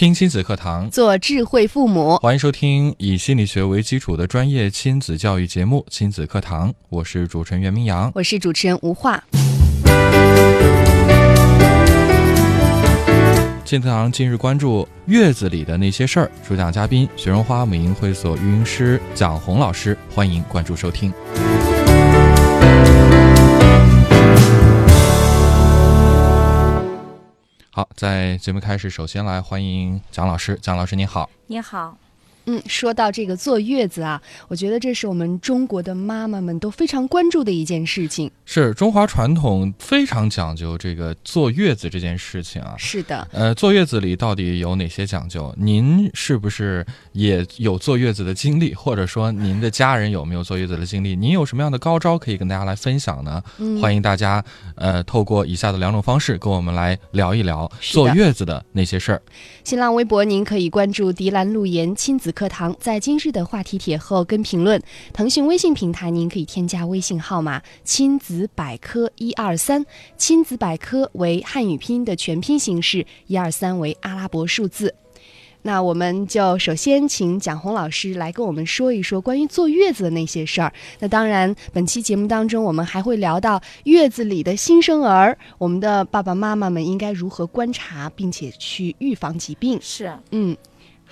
听亲子课堂，做智慧父母。欢迎收听以心理学为基础的专业亲子教育节目《亲子课堂》，我是主持人袁明阳，我是主持人吴化。亲子课堂今日关注月子里的那些事儿，主讲嘉宾雪绒花母婴会所育婴师蒋红老师，欢迎关注收听。好，在节目开始，首先来欢迎蒋老师。蒋老师，您好。你好。嗯，说到这个坐月子啊，我觉得这是我们中国的妈妈们都非常关注的一件事情。是中华传统非常讲究这个坐月子这件事情啊。是的。呃，坐月子里到底有哪些讲究？您是不是也有坐月子的经历？或者说您的家人有没有坐月子的经历？您有什么样的高招可以跟大家来分享呢？嗯、欢迎大家呃，透过以下的两种方式跟我们来聊一聊坐月子的那些事儿。新浪微博您可以关注“迪兰路言亲子课堂”，在今日的话题帖后跟评论。腾讯微信平台您可以添加微信号码“亲子百科一二三”，亲子百科为汉语拼音的全拼形式，一二三为阿拉伯数字。那我们就首先请蒋红老师来跟我们说一说关于坐月子的那些事儿。那当然，本期节目当中我们还会聊到月子里的新生儿，我们的爸爸妈妈们应该如何观察并且去预防疾病。是，嗯。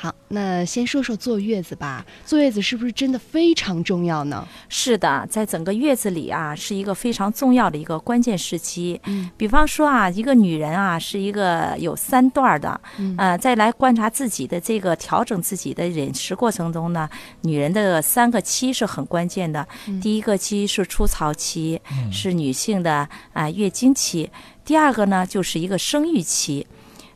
好，那先说说坐月子吧。坐月子是不是真的非常重要呢？是的，在整个月子里啊，是一个非常重要的一个关键时期。嗯，比方说啊，一个女人啊，是一个有三段的，嗯、呃，再来观察自己的这个调整自己的饮食过程中呢，女人的三个期是很关键的。嗯、第一个期是初潮期，嗯、是女性的啊、呃、月经期；第二个呢，就是一个生育期，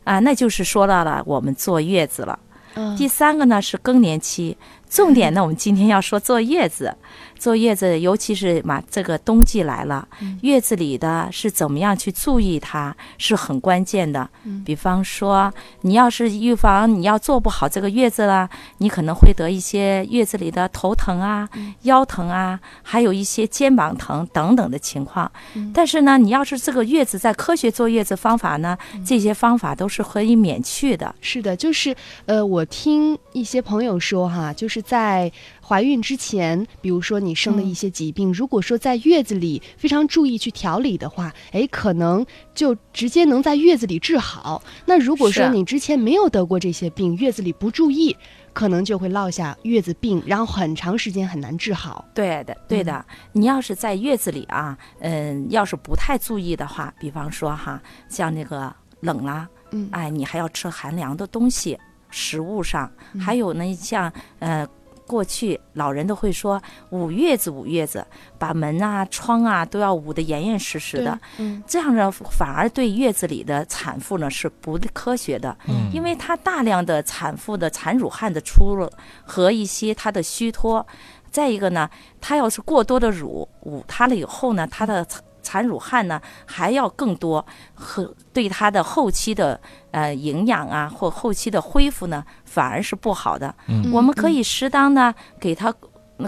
啊、呃，那就是说到了我们坐月子了。嗯、第三个呢是更年期，重点呢 我们今天要说坐月子，坐月子尤其是嘛这个冬季来了，嗯、月子里的是怎么样去注意它是很关键的。嗯、比方说你要是预防你要做不好这个月子了，你可能会得一些月子里的头疼啊、嗯、腰疼啊，还有一些肩膀疼等等的情况。嗯但是呢，你要是这个月子在科学坐月子方法呢，这些方法都是可以免去的。是的，就是呃我。听一些朋友说哈，就是在怀孕之前，比如说你生了一些疾病，嗯、如果说在月子里非常注意去调理的话，哎，可能就直接能在月子里治好。那如果说你之前没有得过这些病，月子里不注意，可能就会落下月子病，然后很长时间很难治好。对的，对的。嗯、你要是在月子里啊，嗯，要是不太注意的话，比方说哈，像那个冷啦，嗯，哎，你还要吃寒凉的东西。食物上，嗯还有呢，像呃，过去老人都会说捂月子，捂月子，把门啊、窗啊都要捂得严严实实的。嗯，这样呢，反而对月子里的产妇呢是不科学的。嗯，因为它大量的产妇的产乳汗的出了和一些它的虚脱，再一个呢，她要是过多的乳捂她了以后呢，她的。产乳汗呢还要更多，和对它的后期的呃营养啊或后期的恢复呢反而是不好的。嗯，我们可以适当的给它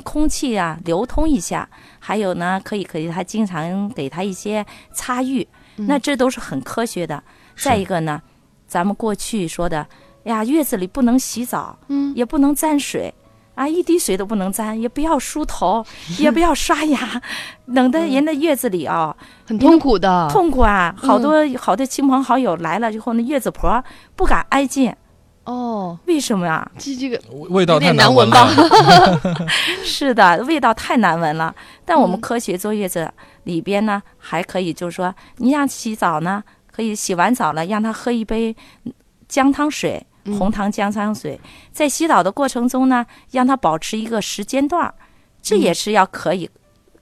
空气啊流通一下，还有呢可以给他经常给他一些擦浴，嗯、那这都是很科学的。再一个呢，咱们过去说的呀，月子里不能洗澡，嗯，也不能沾水。啊，一滴水都不能沾，也不要梳头，也不要刷牙，冷的人的月子里啊、嗯，很痛苦的，痛苦啊！好多、嗯、好多亲朋好友来了之后，那月子婆不敢挨近。哦，为什么呀？这这个味道太难闻吧？是的，味道太难闻了。但我们嗯科学坐月子里边呢，还可以就是说，你想洗澡呢，可以洗完澡了，让他喝一杯姜汤水。红糖姜汤水，在洗澡的过程中呢，让它保持一个时间段儿，这也是要可以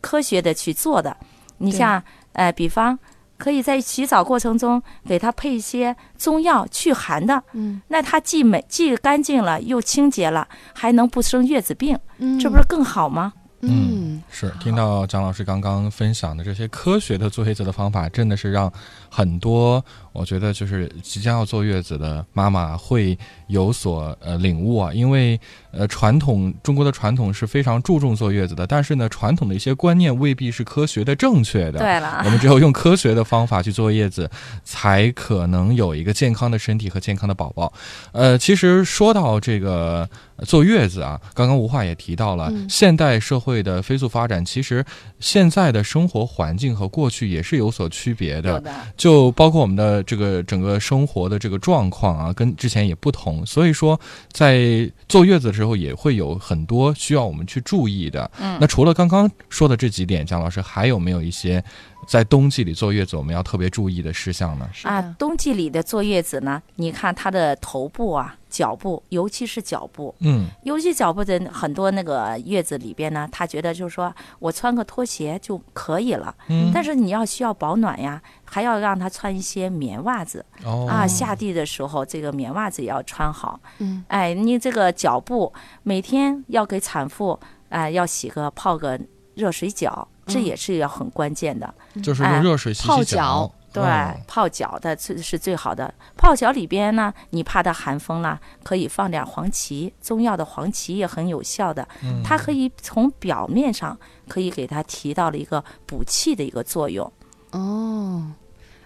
科学的去做的。你像呃，比方可以在洗澡过程中给它配一些中药祛寒的，嗯。那它既美既干净了，又清洁了，还能不生月子病，嗯，这不是更好吗？嗯。是听到张老师刚刚分享的这些科学的坐月子的方法，真的是让很多我觉得就是即将要坐月子的妈妈会有所呃领悟啊，因为呃传统中国的传统是非常注重坐月子的，但是呢传统的一些观念未必是科学的正确的。对了我，们只有用科学的方法去坐月子，才可能有一个健康的身体和健康的宝宝。呃，其实说到这个呃坐月子啊，刚刚吴话也提到了，嗯现代社会的飞速发展，其实现在的生活环境和过去也是有所区别的。的，就包括我们的这个整个生活的这个状况啊，跟之前也不同，所以说在坐月子的时候也会有很多需要我们去注意的。嗯那除了刚刚说的这几点，蒋老师还有没有一些在冬季里坐月子我们要特别注意的事项呢？啊，冬季里的坐月子呢，你看她的头部啊、脚部，尤其是脚部，嗯尤其脚部的很多那个月子里边呢，他觉得就是说我穿个拖鞋就可以了，嗯但是你要需要保暖呀，还要让他穿一些棉袜子哦啊，下地的时候这个棉袜子也要穿好。嗯哎，你这个脚部每天要给产妇啊、要洗个泡个热水脚，这嗯也是要很关键的。就是用热水洗泡洗脚对，哦泡脚的最是最好的。泡脚里边呢，你怕它寒风了，可以放点黄芪，中药的黄芪也很有效的，嗯它可以从表面上可以给它提到了一个补气的一个作用哦。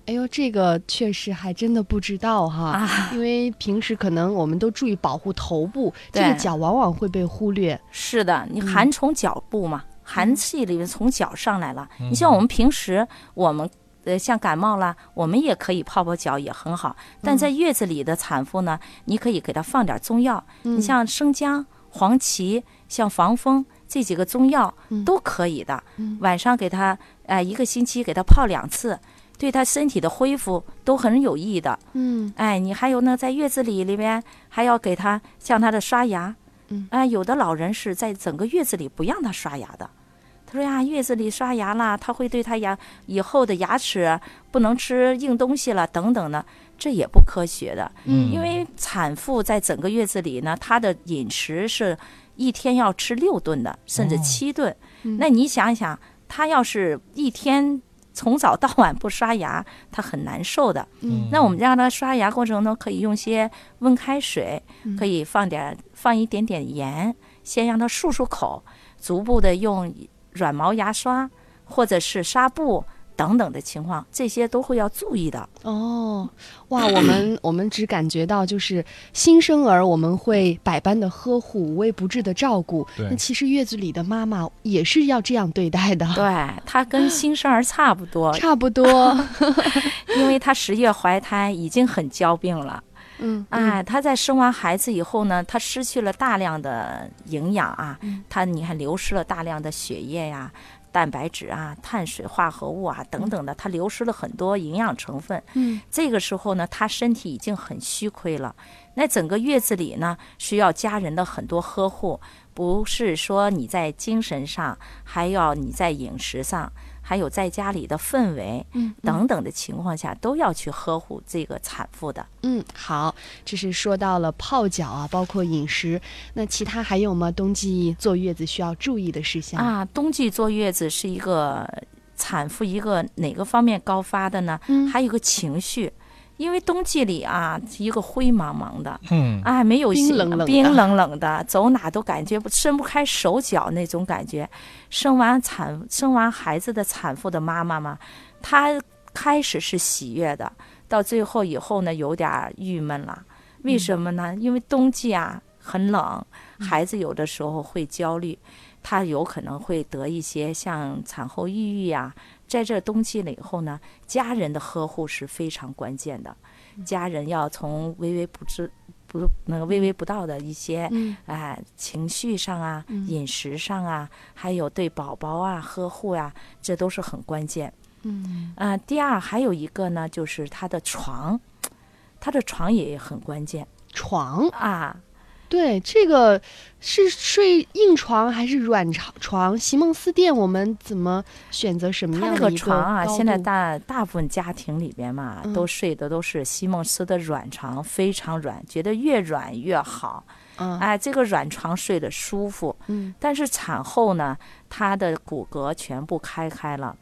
哎呦，这个确实还真的不知道哈，啊。因为平时可能我们都注意保护头部，这个脚往往会被忽略。是的，你嗯寒从脚部嘛，寒气里面从脚上来了。嗯你像我们平时我们。呃，像感冒啦，我们也可以泡泡脚，也很好。但在月子里的产妇呢，你可以给她放点中药，嗯你像生姜、黄芪、像防风这几个中药嗯都可以的。嗯晚上给她，呃，一个星期给她泡两次，对她身体的恢复都很有益的。嗯哎，你还有呢，在月子里里面还要给她像她的刷牙，嗯啊、有的老人是在整个月子里不让她刷牙的。他说呀，月子里刷牙啦，他会对他牙以后的牙齿不能吃硬东西了，等等的，这也不科学的。嗯因为产妇在整个月子里呢，她的饮食是一天要吃六顿的，甚至哦七顿。嗯那你想想，她要是一天从早到晚不刷牙，她很难受的。嗯那我们让她刷牙过程中，可以用些温开水，嗯可以放点放一点点盐，先让她漱漱口，逐步的用软毛牙刷或者是纱布。等等的情况，这些都会要注意的。哦，哇，我们我们只感觉到就是新生儿，我们会百般的呵护，无微不至的照顾。对那其实月子里的妈妈也是要这样对待的，对，她跟新生儿差不多，差不多。因为她十月怀胎已经很娇病了。嗯，哎，她在生完孩子以后呢，她失去了大量的营养啊，嗯她你看流失了大量的血液呀、蛋白质啊、碳水化合物啊等等的，它流失了很多营养成分。嗯这个时候呢，她身体已经很虚亏了。那整个月子里呢，需要家人的很多呵护，不是说你在精神上，还要你在饮食上，还有在家里的氛围嗯等等的情况下，都要去呵护这个产妇的。嗯，好，这是说到了泡脚啊，包括饮食。那其他还有吗？冬季坐月子需要注意的事项？啊，冬季坐月子是一个产妇一个哪个方面高发的呢？嗯还有一个情绪，因为冬季里啊，一个灰茫茫的，嗯啊，没有心冰冷冷的 冰冷冷的，走哪都感觉不伸不开手脚那种感觉。生完产生完孩子的产妇的妈妈嘛，她开始是喜悦的，到最后以后呢，有点儿郁闷了。为什么呢？因为冬季啊很冷，孩子有的时候会焦虑，他有可能会得一些像产后抑郁呀、在这冬季了以后呢，家人的呵护是非常关键的，家人要从微微不知不那个微微不到的一些嗯哎情绪上啊、嗯饮食上啊，还有对宝宝啊呵护啊，这都是很关键。嗯啊、第二还有一个呢，就是他的床，他的床也很关键床啊。对，这个是睡硬床还是软床？床席梦思店，我们怎么选择什么它那个样的床啊，现在大大部分家庭里边嘛，嗯都睡的都是席梦思的软床，非常软，觉得越软越好。嗯哎，这个软床睡得舒服，嗯但是产后呢，她的骨骼全部开开了。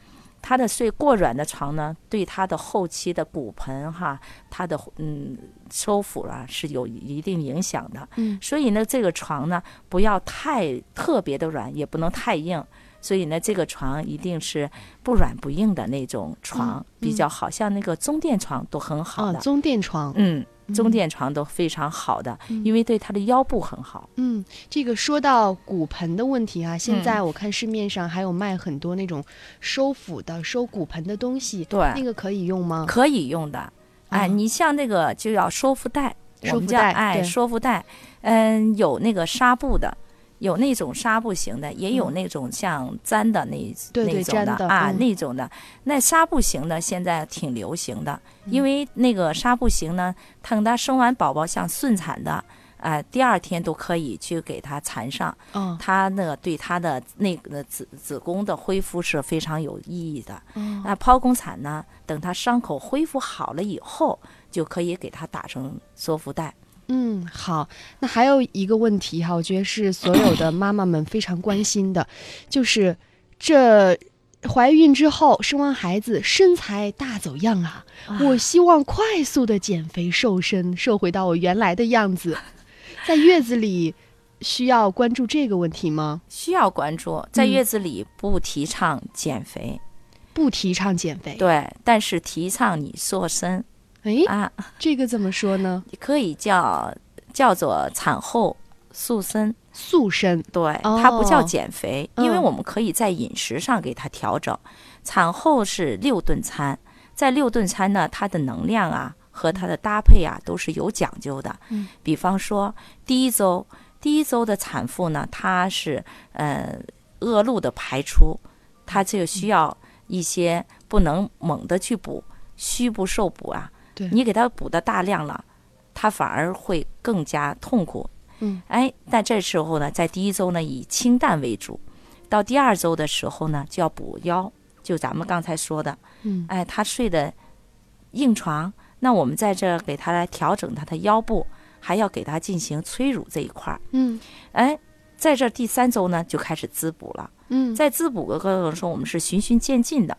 它的睡过软的床呢，对他的后期的骨盆哈，他的嗯收腹啊是有一定影响的。嗯所以呢，这个床呢不要太特别的软，也不能太硬。所以呢，这个床一定是不软不硬的那种床，嗯比较好，像那个中垫床都很好啊，的。中垫床。嗯，中垫床都非常好的，嗯因为对他的腰部很好。嗯，这个说到骨盆的问题啊，现嗯在我看市面上还有卖很多那种收腹的、收骨盆的东西，对那个可以用吗？可以用的。哎，嗯你像那个就要收腹带，我们收腹带叫哎对收腹带，嗯，有那个纱布的。有那种纱布型的，也有嗯那种像粘的那、那种粘的啊，嗯那种的。那纱布型的现在挺流行的，嗯因为那个纱布型呢，等她生完宝宝像顺产的，啊、第二天都可以去给她缠上，嗯它那个对它的那个子子宫的恢复是非常有意义的。嗯那剖宫产呢，等它伤口恢复好了以后，就可以给它打成缩腹带。嗯，好。那还有一个问题哈，我觉得是所有的妈妈们非常关心的，就是这怀孕之后生完孩子，身材大走样啊！我希望快速的减肥瘦身，瘦回到我原来的样子。在月子里需要关注这个问题吗？需要关注，在嗯月子里不提倡减肥，不提倡减肥。对，但是提倡你瘦身哎，啊，这个怎么说呢？你可以叫叫做产后塑身。塑身。对，哦它不叫减肥，因为嗯我们可以在饮食上给它调整。产后是六顿餐，在六顿餐呢，它的能量啊和它的搭配啊都是有讲究的。嗯，比方说第一周，第一周的产妇呢，她是呃恶露的排出，她就需要一些不能猛的去补，虚不受补啊。对。你给他补的大量了，他反而会更加痛苦。嗯，哎，但这时候呢，在第一周呢以清淡为主，到第二周的时候呢就要补腰，就咱们刚才说的，嗯。哎，他睡的硬床，那我们在这给他来调整他的腰部，还要给他进行催乳这一块儿。嗯。哎，在这第三周呢就开始滋补了，嗯，在滋补的过程中，我们是循序渐进的，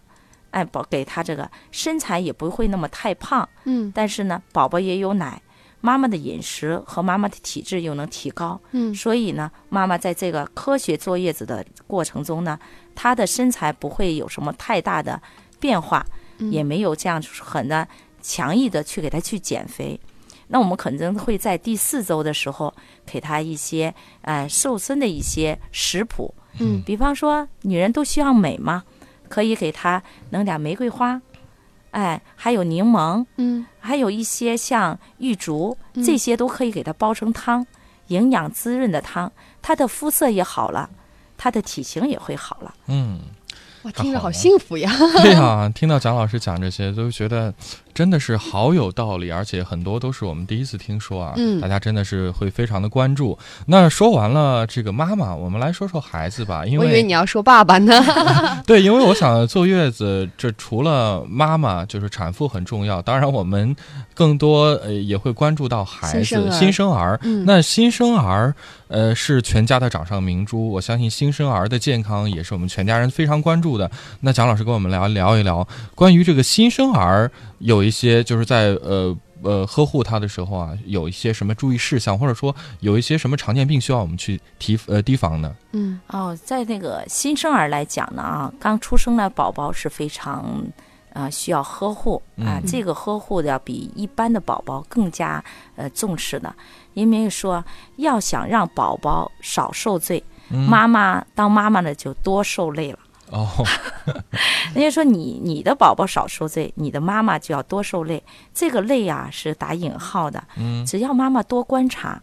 哎，宝给他这个身材也不会那么太胖，嗯。但是呢，宝宝也有奶。妈妈的饮食和妈妈的体质又能提高，嗯。所以呢，妈妈在这个科学坐月子的过程中呢，她的身材不会有什么太大的变化，嗯。也没有这样很的强硬的去给她去减肥。那我们可能会在第四周的时候给她一些呃瘦身的一些食谱，嗯。比方说女人都需要美嘛，可以给他弄点玫瑰花，哎，还有柠檬，嗯还有一些像玉竹，嗯这些都可以给它煲成汤，营养滋润的汤，他的肤色也好了，他的体型也会好了。嗯，哇，听着好幸福呀！对呀、听到蒋老师讲这些，都觉得真的是好有道理，而且很多都是我们第一次听说啊。嗯大家真的是会非常的关注。那说完了这个妈妈，我们来说说孩子吧，因我以为为你要说爸爸呢。对，因为我想坐月子，这除了妈妈就是产妇很重要，当然我们更多呃也会关注到孩子新生儿新生儿。嗯那新生儿呃是全家的掌上明珠，我相信新生儿的健康也是我们全家人非常关注的。那蒋老师跟我们聊聊一聊关于这个新生儿有一些就是在呃。呃，呵护他的时候啊，有一些什么注意事项，或者说有一些什么常见病需要我们去提呃提防呢？嗯哦，在那个新生儿来讲呢，啊，刚出生的宝宝是非常。啊，需要呵护啊，嗯这个呵护的要比一般的宝宝更加呃重视的，因为说要想让宝宝少受罪，嗯、妈妈当妈妈的就多受累了。哦，人家说你你的宝宝少受罪，你的妈妈就要多受累。这个累啊是打引号的，嗯。只要妈妈多观察，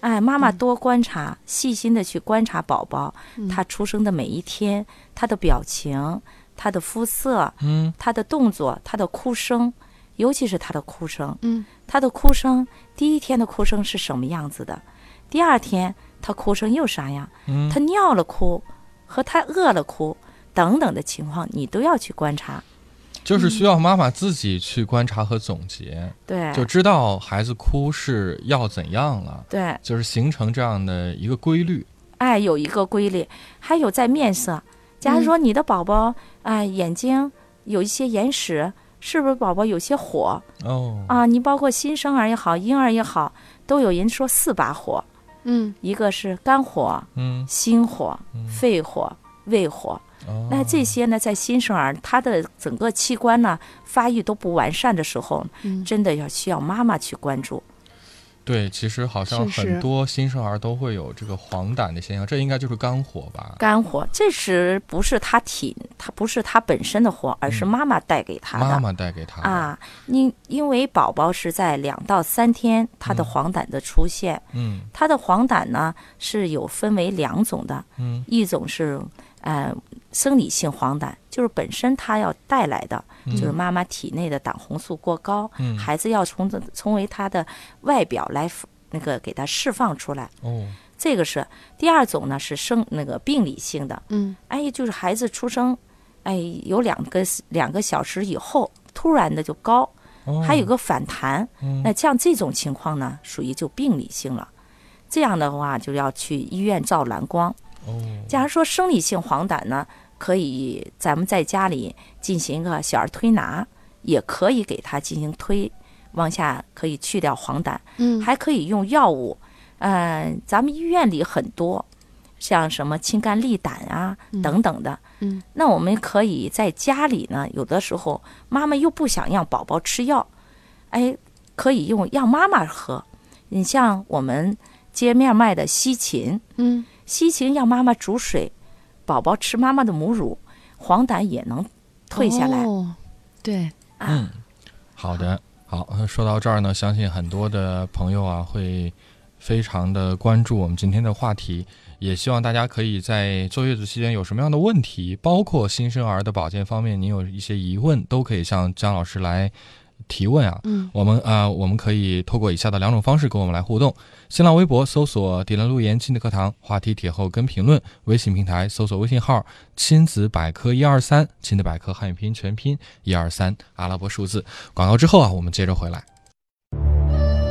哎，妈妈多观察，细心的去观察宝宝，嗯。他出生的每一天，他的表情、他的肤色、嗯。他的动作、他的哭声，尤其是他的哭声，嗯。他的哭声，第一天的哭声是什么样子的？第二天他哭声又啥样，嗯。他尿了哭和他饿了哭等等的情况，你都要去观察。就是需要妈妈自己去观察和总结，对，就知道孩子哭是要怎样了，对，就是形成这样的一个规律。哎，有一个规律，还有在面色。假如说你的宝宝，哎，眼睛有一些眼屎，是不是宝宝有些火哦，啊？你包括新生儿也好，婴儿也好，都有人说四把火，嗯一个是肝火、嗯，心火、肺火、胃火。哦。那这些呢，在新生儿他的整个器官呢发育都不完善的时候，嗯。真的要需要妈妈去关注。对，其实好像很多新生儿都会有这个黄疸的现象，这应该就是肝火吧？肝火，这时不是他体，他不是他本身的火，而是嗯。妈妈带给他的。妈妈带给他的，啊，因因为宝宝是在两到三天，他的嗯。黄疸的出现，嗯。他的黄疸呢是有分为两种的，嗯。一种是呃生理性黄疸，就是本身它要带来的，就是妈妈体内的胆红素过高，嗯，孩子要从这从为他的外表来那个给他释放出来，哦，这个是第二种呢是生那个病理性的，嗯哎，就是孩子出生，哎，有两个两个小时以后，突然的就高，哦还有个反弹。嗯那像这种情况呢，属于就病理性了。这样的话，就要去医院照蓝光。哦，假如说生理性黄疸呢，可以咱们在家里进行一个小儿推拿，也可以给他进行推，往下可以去掉黄疸。嗯还可以用药物，嗯、咱们医院里很多，像什么清肝利胆啊等等的。嗯，那我们可以在家里呢，有的时候妈妈又不想让宝宝吃药，哎，可以用让妈妈喝。你像我们街面卖的西芹，嗯西芹让妈妈煮水，宝宝吃妈妈的母乳，黄疸也能退下来。哦、对，啊。嗯，好的，好，呃说到这儿呢，相信很多的朋友啊会非常的关注我们今天的话题，也希望大家可以在坐月子期间有什么样的问题，包括新生儿的保健方面，您有一些疑问，都可以向姜老师来提问啊。嗯我们啊、我们可以透过以下的两种方式跟我们来互动：新浪微博搜索“迪兰路言亲子课堂”，话题帖后跟评论；微信平台搜索微信号“亲子百科一二三”，亲子百科汉语拼音全拼一二三阿拉伯数字。广告之后啊，我们接着回来。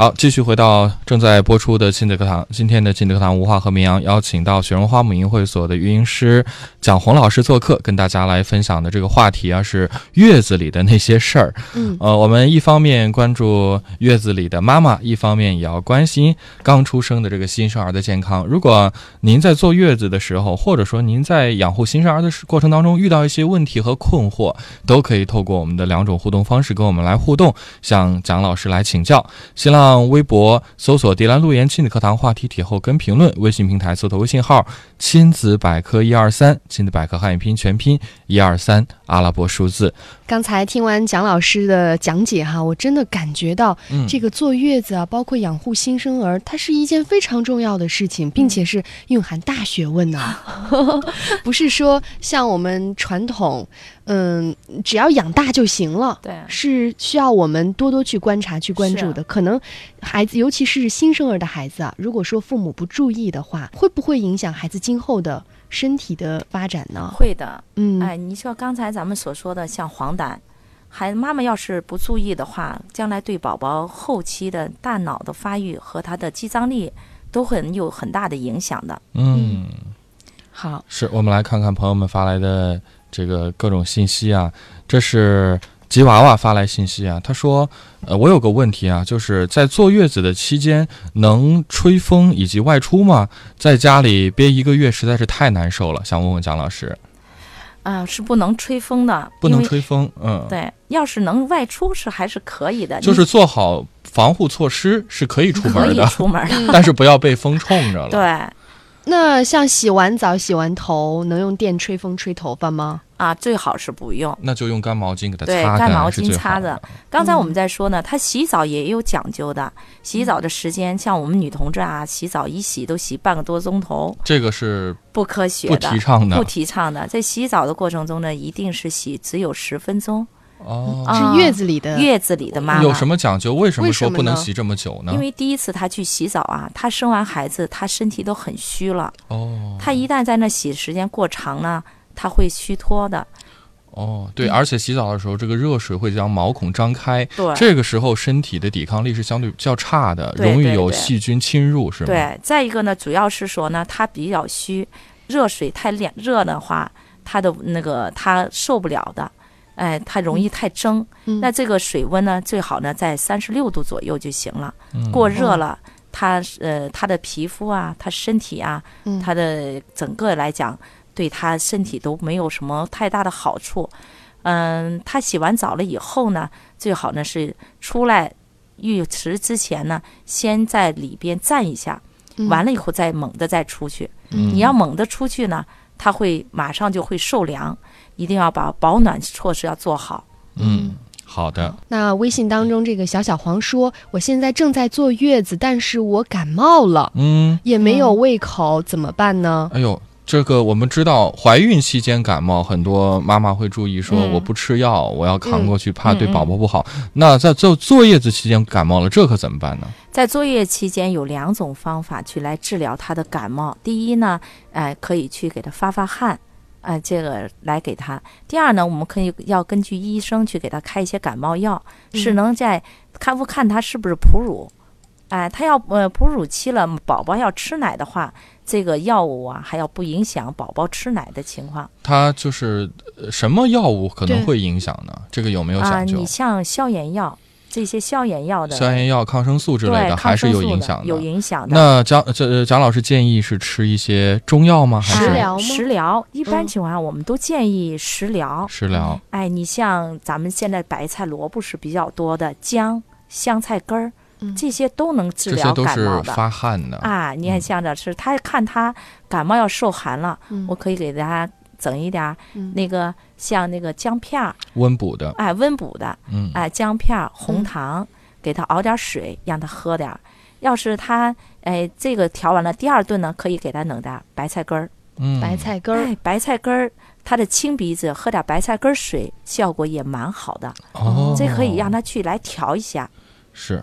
好，继续回到正在播出的亲子课堂。今天的亲子课堂，吴话和明阳邀请到雪绒花母婴会所的育婴师蒋红老师做客，跟大家来分享的这个话题啊，是月子里的那些事儿。嗯呃，我们一方面关注月子里的妈妈，一方面也要关心刚出生的这个新生儿的健康。如果您在坐月子的时候，或者说您在养护新生儿的过程当中遇到一些问题和困惑，都可以透过我们的两种互动方式跟我们来互动，向蒋老师来请教。新浪微博搜索“迪兰路言亲子课堂”话题帖后跟评论，微信平台搜索微信号“亲子百科一二三”，亲子百科汉语拼音全拼一二三阿拉伯数字。刚才听完蒋老师的讲解哈，我真的感觉到嗯，这个坐月子啊，包括养护新生儿，它是一件非常重要的事情，并且是蕴含大学问呢、不是说像我们传统，嗯，只要养大就行了。对，是需要我们多多去观察、去关注的。可能孩子，尤其是新生儿的孩子啊，如果说父母不注意的话，会不会影响孩子今后的身体的发展呢？会的。嗯，哎，你说刚才咱们所说的像黄疸，孩妈妈要是不注意的话，将来对宝宝后期的大脑的发育和他的肌张力都很有很大的影响的。嗯。好，是我们来看看朋友们发来的这个各种信息啊。这是吉娃娃发来信息啊，他说：“呃，我有个问题啊，就是在坐月子的期间能吹风以及外出吗？在家里憋一个月实在是太难受了，想问问蒋老师，啊、是不能吹风的，不能。吹风，嗯，，对，要是能外出是还是可以的，就是做好防护措施是可以出你可以门的，出门的。但是不要被风冲着了。，对，那像洗完澡、洗完头，能用电吹风吹头发吗？啊，最好是不用。那就用干毛巾给它对擦干，干毛是最好巾擦着的。刚才我们在说呢，它洗澡也有讲究的，洗澡的时间，像我们女同志啊，洗澡一洗都洗半个多钟头，这个是不科学不，提倡的不提倡的。在洗澡的过程中呢，一定是洗只有十分钟。哦。啊是月子里的月子里的妈妈有什么讲究？为什么说不能洗这么久呢？因为第一次她去洗澡啊，她生完孩子，她身体都很虚了。哦她一旦在那洗时间过长呢，她会虚脱的。哦，对，而且洗澡的时候，这个热水会将毛孔张开，对这个时候身体的抵抗力是相对较差的，容易有细菌侵入，是吗？，对，再一个呢，主要是说呢，她比较虚，热水太凉热的话，她的那个她受不了的。哎，她容易太蒸，嗯那这个水温呢，最好呢在三十六度左右就行了。嗯、过热了，它呃它的皮肤啊，它身体啊，它的整个来讲，对它身体都没有什么太大的好处。嗯，他洗完澡了以后呢，最好呢是出来浴池之前呢，先在里边站一下，完了以后再猛的再出去。嗯你要猛的出去呢，它会马上就会受凉，一定要把保暖措施要做好。嗯，好的，那微信当中这个小小黄说，我现在正在坐月子，但是我感冒了，嗯，也没有胃口，怎么办呢？哎呦。这个我们知道，怀孕期间感冒，很多妈妈会注意说，嗯我不吃药，我要扛过去，怕对宝宝不好。那在坐坐月子期间感冒了，这可怎么办呢？在坐月期间有两种方法去来治疗她的感冒。第一呢，哎、可以去给她发发汗，哎、这个来给她。第二呢，我们可以要根据医生去给她开一些感冒药，是能在看不看她是不是哺乳。哎，她要呃哺乳期了，宝宝要吃奶的话，这个药物啊还要不影响宝宝吃奶的情况它就是呃什么药物可能会影响呢？这个有没有啊。讲究啊你？像消炎药这些消炎药的，消炎药、抗生素之类的还是有影响的。有影响的。那蒋蒋老师建议是吃一些中药吗？还是食疗食疗一般嗯情况下，我们都建议食疗。食疗？哎，你像咱们现在白菜、萝卜是比较多的，姜、香菜根儿嗯，这些都能治疗这些都是感冒的。发汗的。啊，你看像这吃他看他感冒要受寒了，嗯。我可以给他整一点那个像那个姜片儿，温补的，哎，温补的，嗯，哎，姜片儿、红糖，给他熬点水，让他喝点儿。要是他哎这个调完了，第二顿呢可以给他弄点儿白菜根儿，嗯，白菜根儿，哎，白菜根儿，他的清鼻子，喝点白菜根儿水，效果也蛮好的。哦，这可以让他去来调一下。是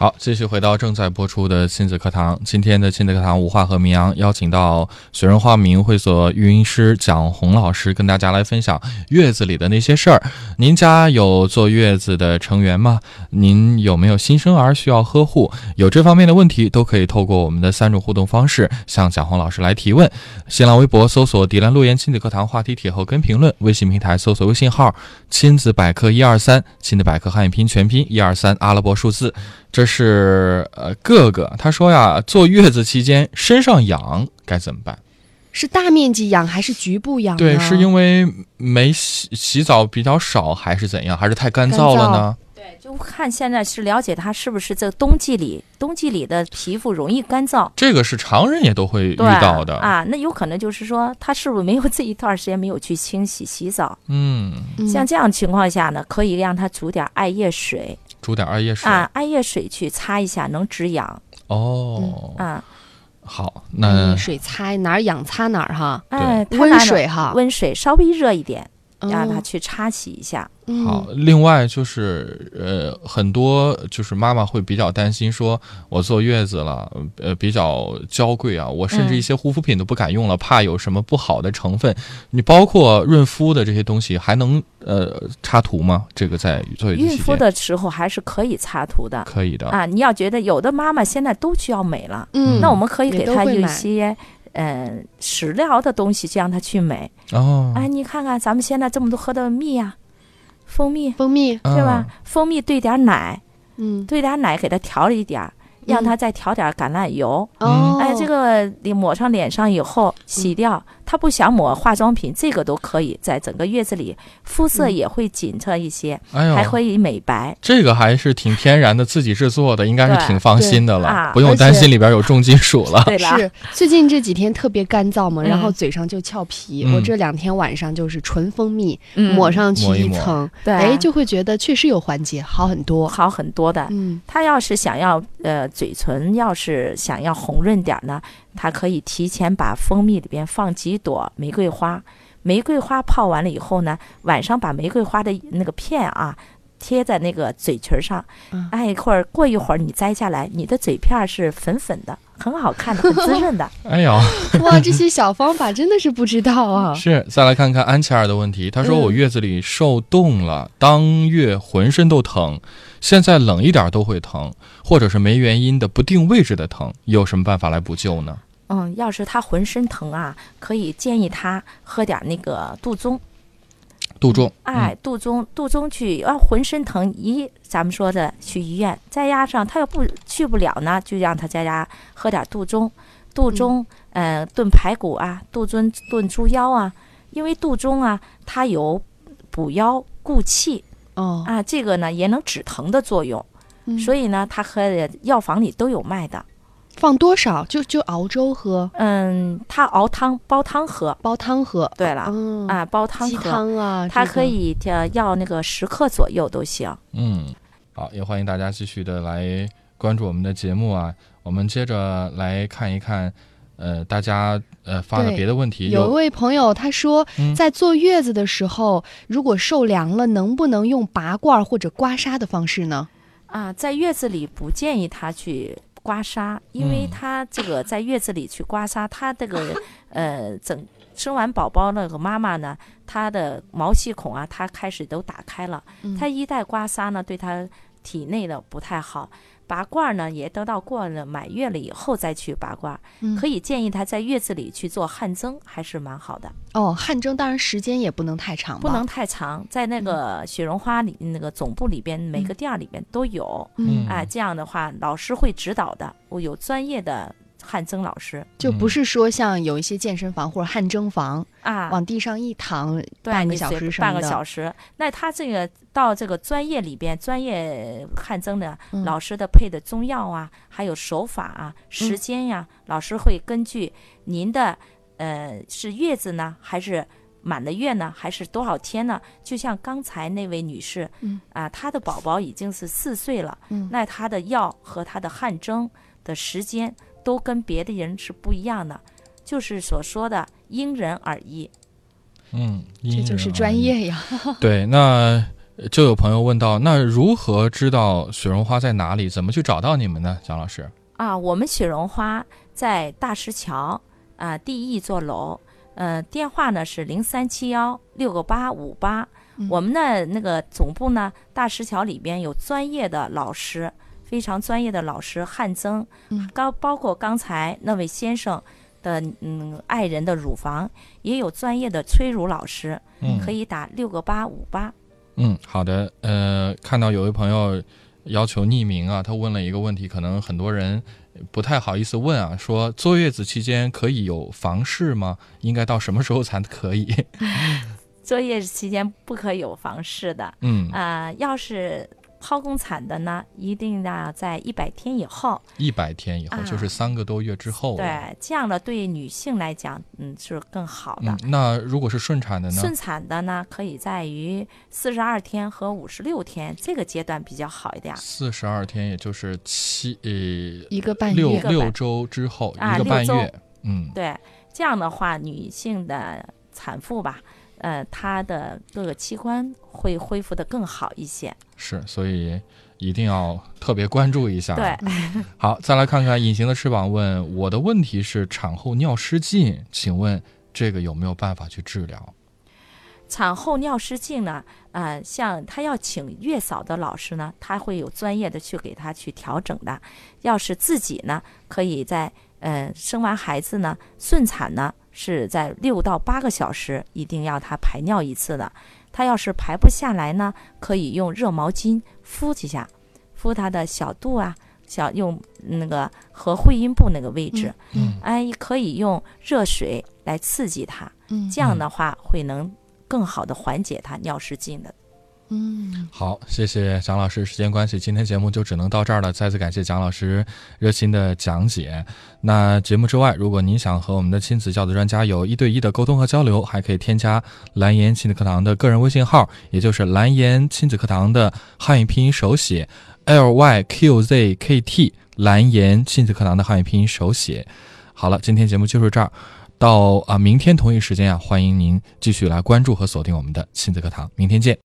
好，继续回到正在播出的亲子课堂。今天的亲子课堂，无话和明阳邀请到学人化民会所育婴师蒋红老师，跟大家来分享月子里的那些事儿。您家有坐月子的成员吗？您有没有新生儿需要呵护？有这方面的问题，都可以透过我们的三种互动方式向蒋红老师来提问。新浪微博搜索“迪兰路言亲子课堂”话题帖后跟评论，微信平台搜索微信号“亲子百科一二三”，亲子百科汉语拼音全拼一二三阿拉伯数字。这是呃哥哥，他说呀，坐月子期间身上痒该怎么办？是大面积痒还是局部痒呢？对，是因为没洗洗澡比较少，还是怎样？还是太干燥了呢？对，就看现在是了解他是不是这冬季里，冬季里的皮肤容易干燥。这个是常人也都会遇到的。啊，那有可能就是说他是不是没有这一段时间没有去清洗洗澡？嗯，嗯。像这样情况下呢，可以让他煮点艾叶水。煮点艾叶水。啊，艾叶水去擦一下，能止痒。哦，啊。好，嗯那水擦哪儿痒擦哪儿哈，哎，温水哈，温水稍微热一点，让他哦去擦洗一下。嗯好，另外就是呃，很多就是妈妈会比较担心，说我坐月子了，呃，比较娇贵啊，我甚至嗯一些护肤品都不敢用了，怕有什么不好的成分。你包括润肤的这些东西，还能呃插涂吗？这个在坐月子孕妇的时候还是可以擦涂的可以的。啊。你要觉得有的妈妈现在都需要美了，嗯，那我们可以给她一些。嗯，食疗的东西，就让他去美。哦，哎，你看看咱们现在这么多喝的蜜呀、蜂蜜。蜂蜜，嗯是吧？蜂蜜兑点奶，嗯，兑点奶给他调了一点儿，让他再调点儿橄榄油。哦，哎，这个你抹上脸上以后洗掉，他不想抹化妆品，这个都可以，在整个月子里肤色嗯也会紧致一些，还可以美白。这个还是挺天然的，自己制作的，应该是挺放心的了，啊不用担心里边有重金属了。对了，是最近这几天特别干燥嘛，嗯然后嘴上就翘皮。嗯我这两天晚上就是纯蜂蜜、嗯抹上去抹一抹一层，对哎，就会觉得确实有缓解，好很多。好很多的。嗯他要是想要呃嘴唇要是想要红润点儿呢，它可以提前把蜂蜜里边放几朵玫瑰花，玫瑰花泡完了以后呢，晚上把玫瑰花的那个片啊贴在那个嘴唇上嗯，哎，一会儿过一会儿你摘下来，你的嘴片儿是粉粉的，很好看的，很滋润的。哎呦，哇，这些小方法真的是不知道啊。是，再来看看安琪儿的问题。她说：“嗯我月子里受冻了，当月浑身都疼，现在冷一点都会疼，或者是没原因的不定位置的疼，有什么办法来补救呢嗯，要是他浑身疼啊，可以建议他喝点那个杜仲。？”杜仲，哎，杜仲，杜仲去，啊浑身疼，一咱们说的去医院，再加上他要不去不了呢，就让他在家喝点杜仲，杜仲，呃，炖排骨啊，杜仲炖猪腰啊，因为杜仲啊，它有补腰固气哦，啊，这个呢也能止疼的作用，嗯。所以呢，它和药房里都有卖的。放多少？就就熬粥喝，嗯，他熬汤煲汤喝。煲汤喝。对了，嗯啊，煲汤鸡，汤啊，它可以呃要那个十克左右都行。嗯，好，也欢迎大家继续的来关注我们的节目啊。我们接着来看一看，呃，大家呃发的别的问题有一位朋友他说嗯，在坐月子的时候，如果受凉了，能不能用拔罐或者刮痧的方式呢？啊，在月子里不建议他去刮痧，因为嗯。他这个在月子里去刮痧，他这个 呃整生完宝宝那个妈妈呢，她的毛细孔啊，她开始都打开了，嗯。她一旦刮痧呢，对她体内的不太好。拔罐儿呢，也等到过了满月了以后再去拔罐可以建议他在月子里去做汗蒸，还是蛮好的。哦，汗蒸当然时间也不能太长，不能太长，在那个雪绒花里那个总部里边，每个店儿里边都有。嗯，哎，这样的话，老师会指导的，我有专业的汗蒸老师。就不是说像有一些健身房或者汗蒸房，啊，往地上一躺，半个小时半个小时。那他这个到这个专业里边，专业汗蒸的嗯老师的配的中药啊，还有手法啊、时间呀，老师会根据您的呃是月子呢，还是满了月呢，还是多少天呢？就像刚才那位女士，嗯。啊，她的宝宝已经是四岁了，嗯。那她的药和她的汗蒸的时间都跟别的人是不一样的，就是所说的因人而异。嗯，这就是。专业呀。对，那呃就有朋友问到，那如何知道雪绒花在哪里？怎么去找到你们呢？蒋老师？啊，我们雪绒花在大石桥啊第一座楼，呃，电话呢是零三七幺六个八五八。嗯我们的那个总部呢，大石桥里边有专业的老师，非常专业的老师汗蒸，嗯刚包括刚才那位先生的嗯爱人的乳房，也有专业的催乳老师，嗯，可以打六个八五八。嗯，好的。呃，看到有位朋友要求匿名啊，他问了一个问题，可能很多人不太好意思问啊，说坐月子期间可以有房事吗？应该到什么时候才可以？坐月子期间不可有房事的，嗯，啊，要是剖宫产的呢，一定要在一百天以后。一百天以后，啊就是三个多月之后。对，这样的对女性来讲，嗯，是更好的。嗯，那如果是顺产的呢？顺产的呢，可以在于四十二天和五十六天这个阶段比较好一点。四十二天，也就是七呃一个半六月六周之后，啊一个半月。嗯，对，这样的话，女性的产妇吧，呃，他的各个器官会恢复的更好一些。是，所以一定要特别关注一下。对，，好，再来看看隐形的翅膀问我的问题是产后尿失禁，请问这个有没有办法去治疗？产后尿失禁呢，呃，像他要请月嫂的老师呢，他会有专业的去给他去调整的。要是自己呢，可以在呃生完孩子呢，顺产呢是在六到八个小时一定要他排尿一次的。他要是排不下来呢，可以用热毛巾敷几下，敷它的小肚啊，小用那个和会阴部那个位置，嗯哎，可以用热水来刺激它，嗯这样的话会能更好的缓解它尿失禁的。嗯好，谢谢蒋老师。时间关系，今天节目就只能到这儿了。再次感谢蒋老师热心的讲解。那节目之外，如果您想和我们的亲子教育专家有一对一的沟通和交流，还可以添加蓝颜亲子课堂的个人微信号，也就是蓝颜亲子课堂的汉语拼音手写 L Y Q Z K T，蓝颜亲子课堂的汉语拼音手写。好了，今天节目就是这儿。到啊，明天同一时间啊，欢迎您继续来关注和锁定我们的亲子课堂。明天见。